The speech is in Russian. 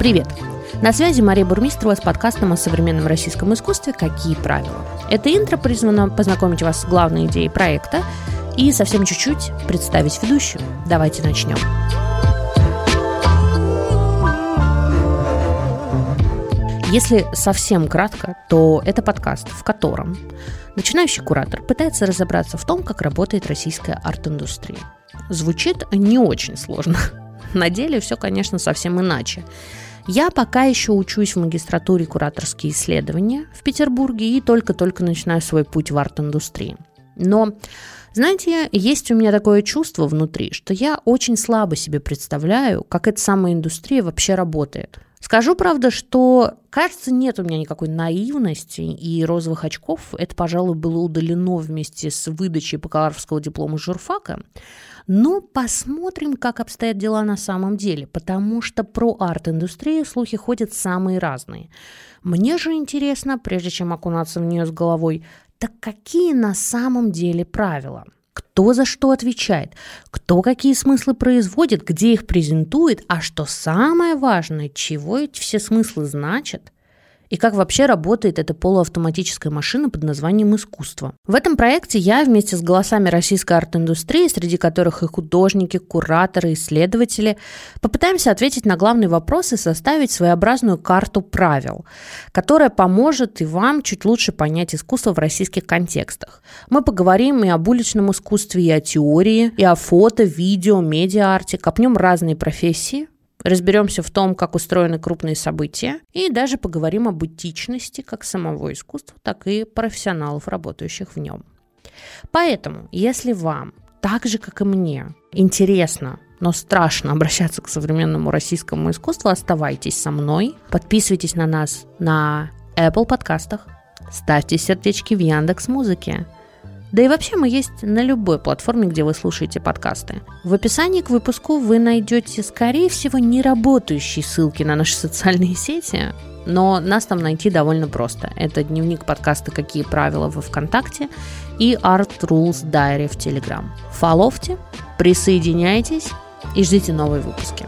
Привет! На связи Мария Бурмистрова с подкастом о современном российском искусстве «Какие правила?». Это интро призвано познакомить вас с главной идеей проекта и совсем чуть-чуть представить ведущую. Давайте начнем. Если совсем кратко, то это подкаст, в котором начинающий куратор пытается разобраться в том, как работает российская арт-индустрия. Звучит не очень сложно. На деле все, конечно, совсем иначе. Я пока еще учусь в магистратуре кураторские исследования в Петербурге и только-только начинаю свой путь в арт-индустрии. Но, знаете, есть у меня такое чувство внутри, что я очень слабо себе представляю, как эта самая индустрия вообще работает – Скажу, правда, что, кажется, нет у меня никакой наивности, и розовых очков это, пожалуй, было удалено вместе с выдачей бакалаврского диплома журфака. Но посмотрим, как обстоят дела на самом деле, потому что про арт-индустрию слухи ходят самые разные. Мне же интересно, прежде чем окунаться в нее с головой, так какие на самом деле правила – кто за что отвечает, кто какие смыслы производит, где их презентует, а что самое важное, чего эти все смыслы значат – и как вообще работает эта полуавтоматическая машина под названием искусство. В этом проекте я вместе с голосами российской арт-индустрии, среди которых и художники, кураторы, исследователи, попытаемся ответить на главный вопрос и составить своеобразную карту правил, которая поможет и вам чуть лучше понять искусство в российских контекстах. Мы поговорим и об уличном искусстве, и о теории, и о фото, видео, медиа-арте, копнем разные профессии, Разберемся в том, как устроены крупные события, и даже поговорим об этичности как самого искусства, так и профессионалов, работающих в нем. Поэтому, если вам, так же как и мне, интересно, но страшно обращаться к современному российскому искусству, оставайтесь со мной, подписывайтесь на нас на Apple подкастах, ставьте сердечки в Яндекс Музыке – да и вообще мы есть на любой платформе, где вы слушаете подкасты. В описании к выпуску вы найдете, скорее всего, не работающие ссылки на наши социальные сети, но нас там найти довольно просто. Это дневник подкаста «Какие правила» во Вконтакте и Art Rules Diary в Телеграм. Фоловьте, присоединяйтесь и ждите новые выпуски.